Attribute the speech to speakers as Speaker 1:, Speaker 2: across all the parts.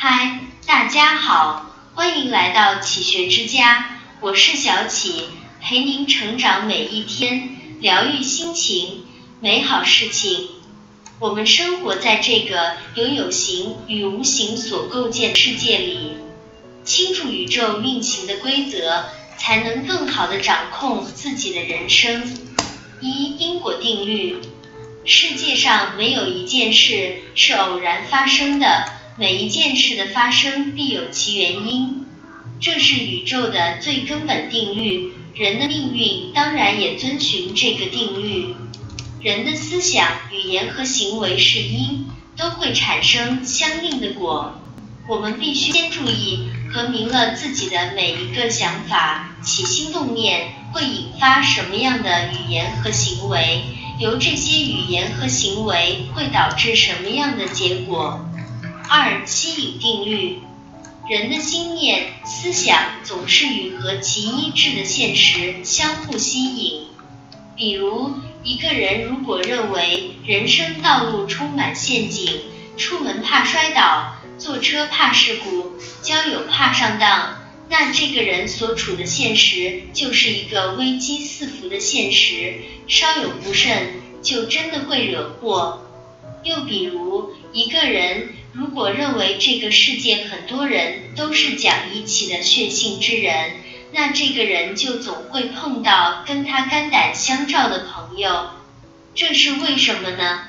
Speaker 1: 嗨，大家好，欢迎来到启学之家，我是小启，陪您成长每一天，疗愈心情，美好事情。我们生活在这个由有形与无形所构建的世界里，清楚宇宙运行的规则，才能更好的掌控自己的人生。一因果定律。世界上没有一件事是偶然发生的，每一件事的发生必有其原因，这是宇宙的最根本定律。人的命运当然也遵循这个定律。人的思想、语言和行为是因，都会产生相应的果。我们必须先注意和明了自己的每一个想法、起心动念会引发什么样的语言和行为。由这些语言和行为会导致什么样的结果？二、吸引定律。人的心念、思想总是与和其一致的现实相互吸引。比如，一个人如果认为人生道路充满陷阱，出门怕摔倒，坐车怕事故，交友怕上当。那这个人所处的现实就是一个危机四伏的现实，稍有不慎就真的会惹祸。又比如，一个人如果认为这个世界很多人都是讲义气的血性之人，那这个人就总会碰到跟他肝胆相照的朋友。这是为什么呢？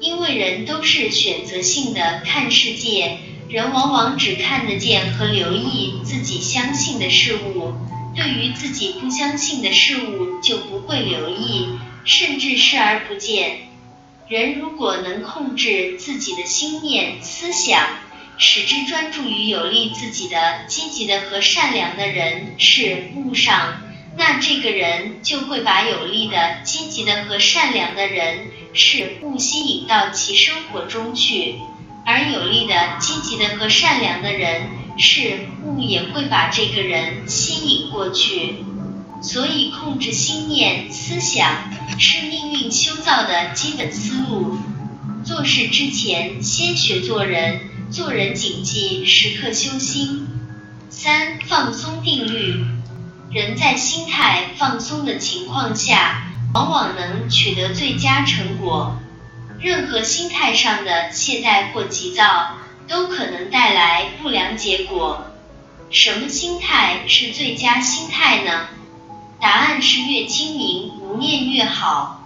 Speaker 1: 因为人都是选择性的看世界。人往往只看得见和留意自己相信的事物，对于自己不相信的事物就不会留意，甚至视而不见。人如果能控制自己的心念、思想，使之专注于有利自己的、积极的和善良的人事物上，那这个人就会把有利的、积极的和善良的人事物吸引到其生活中去。而有利的、积极的和善良的人事物也会把这个人吸引过去。所以，控制心念、思想是命运修造的基本思路。做事之前，先学做人；做人谨记时刻修心。三、放松定律。人在心态放松的情况下，往往能取得最佳成果。任何心态上的懈怠或急躁，都可能带来不良结果。什么心态是最佳心态呢？答案是越清明无念越好。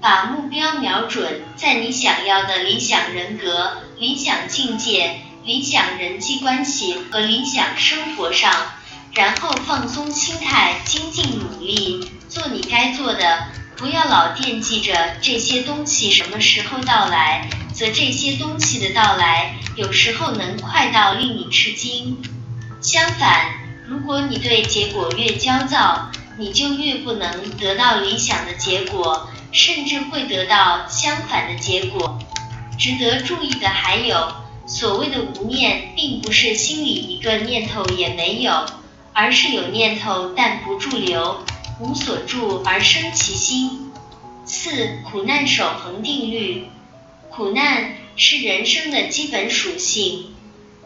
Speaker 1: 把目标瞄准在你想要的理想人格、理想境界、理想人际关系和理想生活上，然后放松心态，精进努力，做你该做的。不要老惦记着这些东西什么时候到来，则这些东西的到来有时候能快到令你吃惊。相反，如果你对结果越焦躁，你就越不能得到理想的结果，甚至会得到相反的结果。值得注意的还有，所谓的无念，并不是心里一个念头也没有，而是有念头但不驻留。无所住而生其心。四苦难守恒定律，苦难是人生的基本属性。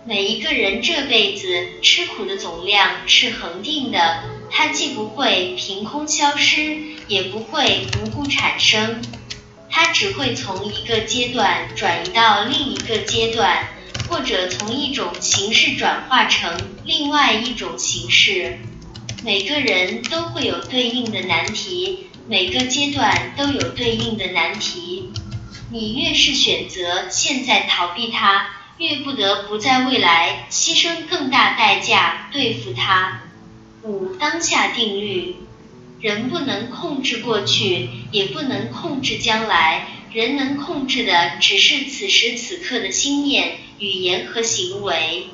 Speaker 1: 每一个人这辈子吃苦的总量是恒定的，它既不会凭空消失，也不会无故产生，它只会从一个阶段转移到另一个阶段，或者从一种形式转化成另外一种形式。每个人都会有对应的难题，每个阶段都有对应的难题。你越是选择现在逃避它，越不得不在未来牺牲更大代价对付它。五当下定律，人不能控制过去，也不能控制将来，人能控制的只是此时此刻的心念、语言和行为。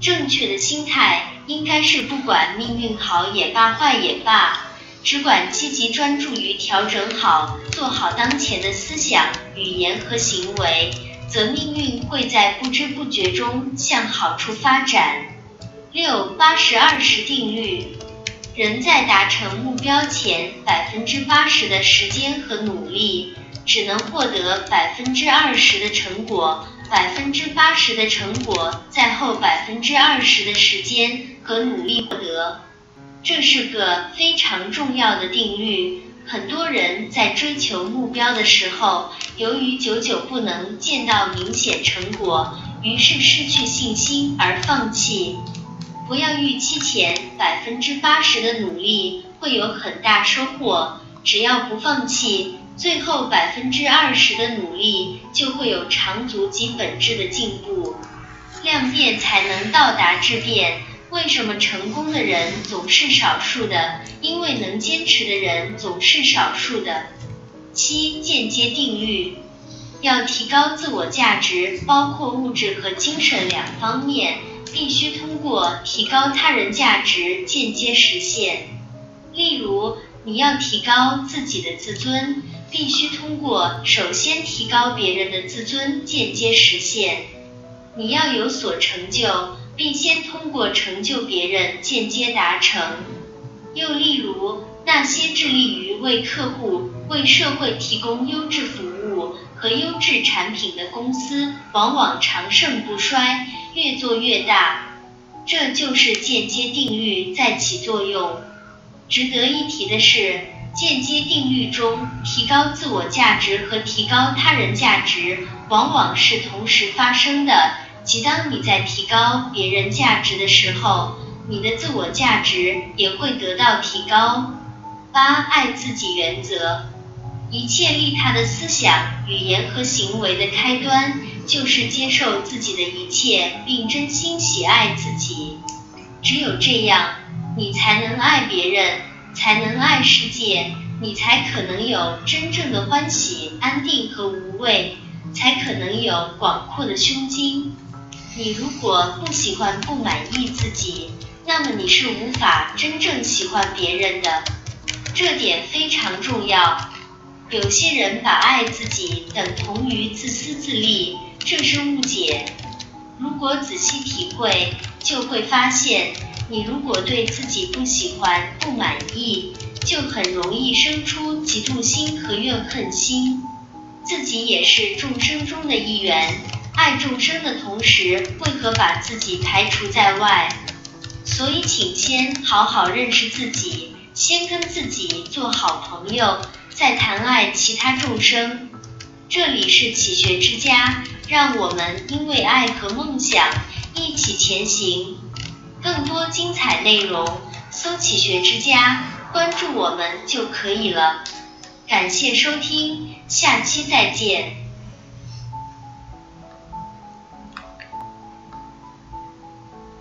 Speaker 1: 正确的心态。应该是不管命运好也罢，坏也罢，只管积极专注于调整好、做好当前的思想、语言和行为，则命运会在不知不觉中向好处发展。六八十二十定律，人在达成目标前，百分之八十的时间和努力，只能获得百分之二十的成果，百分之八十的成果在后百分之二十的时间和努力获得。这是个非常重要的定律。很多人在追求目标的时候，由于久久不能见到明显成果，于是失去信心而放弃。不要预期前百分之八十的努力会有很大收获，只要不放弃，最后百分之二十的努力就会有长足及本质的进步。量变才能到达质变。为什么成功的人总是少数的？因为能坚持的人总是少数的。七间接定律，要提高自我价值，包括物质和精神两方面，必须通过提高他人价值间接实现。例如，你要提高自己的自尊，必须通过首先提高别人的自尊间接实现。你要有所成就。并先通过成就别人间接达成。又例如，那些致力于为客户、为社会提供优质服务和优质产品的公司，往往长盛不衰，越做越大。这就是间接定律在起作用。值得一提的是，间接定律中，提高自我价值和提高他人价值往往是同时发生的。即当你在提高别人价值的时候，你的自我价值也会得到提高。八、爱自己原则，一切利他的思想、语言和行为的开端，就是接受自己的一切，并真心喜爱自己。只有这样，你才能爱别人，才能爱世界，你才可能有真正的欢喜、安定和无畏，才可能有广阔的胸襟。你如果不喜欢、不满意自己，那么你是无法真正喜欢别人的。这点非常重要。有些人把爱自己等同于自私自利，这是误解。如果仔细体会，就会发现，你如果对自己不喜欢、不满意，就很容易生出嫉妒心和怨恨心。自己也是众生中的一员。爱众生的同时，为何把自己排除在外？所以，请先好好认识自己，先跟自己做好朋友，再谈爱其他众生。这里是启学之家，让我们因为爱和梦想一起前行。更多精彩内容，搜“启学之家”，关注我们就可以了。感谢收听，下期再见。